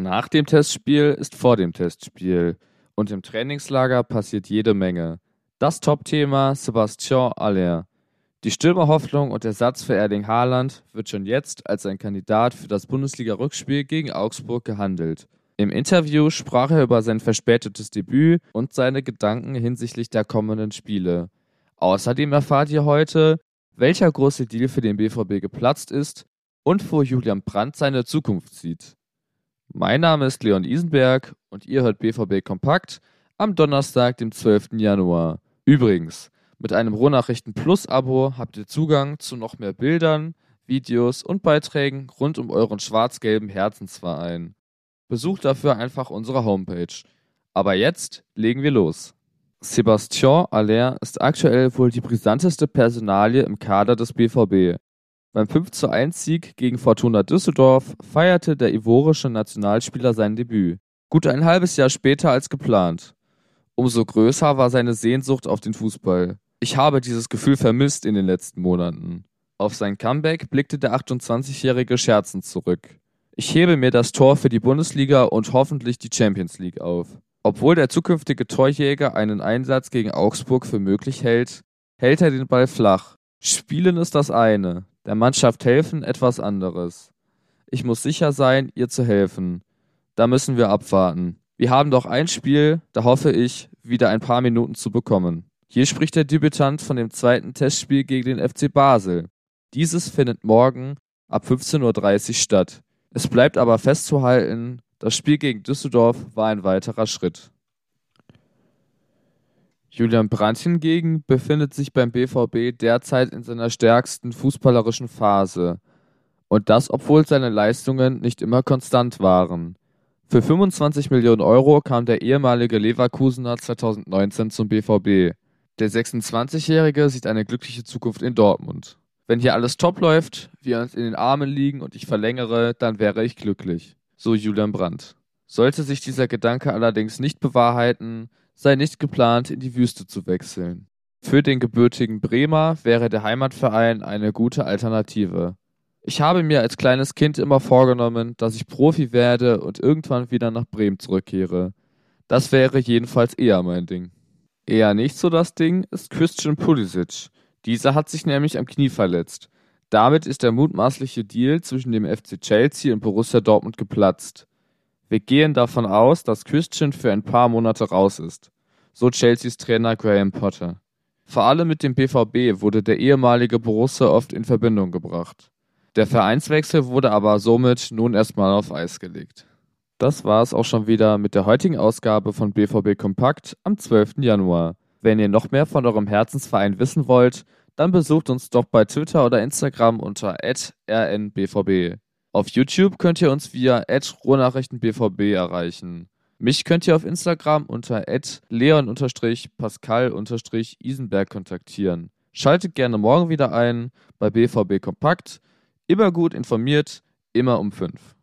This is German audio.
Nach dem Testspiel ist vor dem Testspiel und im Trainingslager passiert jede Menge. Das Topthema Sebastian Aller. Die Stürmerhoffnung und Ersatz für Erling Haaland wird schon jetzt als ein Kandidat für das Bundesliga-Rückspiel gegen Augsburg gehandelt. Im Interview sprach er über sein verspätetes Debüt und seine Gedanken hinsichtlich der kommenden Spiele. Außerdem erfahrt ihr heute, welcher große Deal für den BVB geplatzt ist und wo Julian Brandt seine Zukunft sieht. Mein Name ist Leon Isenberg und ihr hört BVB Kompakt am Donnerstag, dem 12. Januar. Übrigens, mit einem Rohnachrichten Plus Abo habt ihr Zugang zu noch mehr Bildern, Videos und Beiträgen rund um euren schwarz-gelben Herzensverein. Besucht dafür einfach unsere Homepage. Aber jetzt legen wir los. Sebastian Aller ist aktuell wohl die brisanteste Personalie im Kader des BVB. Beim 5:1-Sieg gegen Fortuna Düsseldorf feierte der ivorische Nationalspieler sein Debüt. Gut ein halbes Jahr später als geplant. Umso größer war seine Sehnsucht auf den Fußball. Ich habe dieses Gefühl vermisst in den letzten Monaten. Auf sein Comeback blickte der 28-Jährige scherzend zurück. Ich hebe mir das Tor für die Bundesliga und hoffentlich die Champions League auf. Obwohl der zukünftige Torjäger einen Einsatz gegen Augsburg für möglich hält, hält er den Ball flach. Spielen ist das eine, der Mannschaft helfen etwas anderes. Ich muss sicher sein, ihr zu helfen. Da müssen wir abwarten. Wir haben doch ein Spiel, da hoffe ich, wieder ein paar Minuten zu bekommen. Hier spricht der Debütant von dem zweiten Testspiel gegen den FC Basel. Dieses findet morgen ab 15.30 Uhr statt. Es bleibt aber festzuhalten, das Spiel gegen Düsseldorf war ein weiterer Schritt. Julian Brandt hingegen befindet sich beim BVB derzeit in seiner stärksten fußballerischen Phase. Und das, obwohl seine Leistungen nicht immer konstant waren. Für 25 Millionen Euro kam der ehemalige Leverkusener 2019 zum BVB. Der 26-Jährige sieht eine glückliche Zukunft in Dortmund. Wenn hier alles top läuft, wir uns in den Armen liegen und ich verlängere, dann wäre ich glücklich. So Julian Brandt. Sollte sich dieser Gedanke allerdings nicht bewahrheiten, sei nicht geplant, in die Wüste zu wechseln. Für den gebürtigen Bremer wäre der Heimatverein eine gute Alternative. Ich habe mir als kleines Kind immer vorgenommen, dass ich Profi werde und irgendwann wieder nach Bremen zurückkehre. Das wäre jedenfalls eher mein Ding. Eher nicht so das Ding ist Christian Pulisic. Dieser hat sich nämlich am Knie verletzt. Damit ist der mutmaßliche Deal zwischen dem FC Chelsea und Borussia Dortmund geplatzt. Wir gehen davon aus, dass Christian für ein paar Monate raus ist, so Chelseas Trainer Graham Potter. Vor allem mit dem BVB wurde der ehemalige Borussia oft in Verbindung gebracht. Der Vereinswechsel wurde aber somit nun erstmal auf Eis gelegt. Das war es auch schon wieder mit der heutigen Ausgabe von BVB Kompakt am 12. Januar. Wenn ihr noch mehr von eurem Herzensverein wissen wollt, dann besucht uns doch bei Twitter oder Instagram unter rnbvb. Auf YouTube könnt ihr uns via @rohnachrichtenbvb erreichen. Mich könnt ihr auf Instagram unter leon-pascal-isenberg kontaktieren. Schaltet gerne morgen wieder ein bei BVB Kompakt. Immer gut informiert, immer um 5.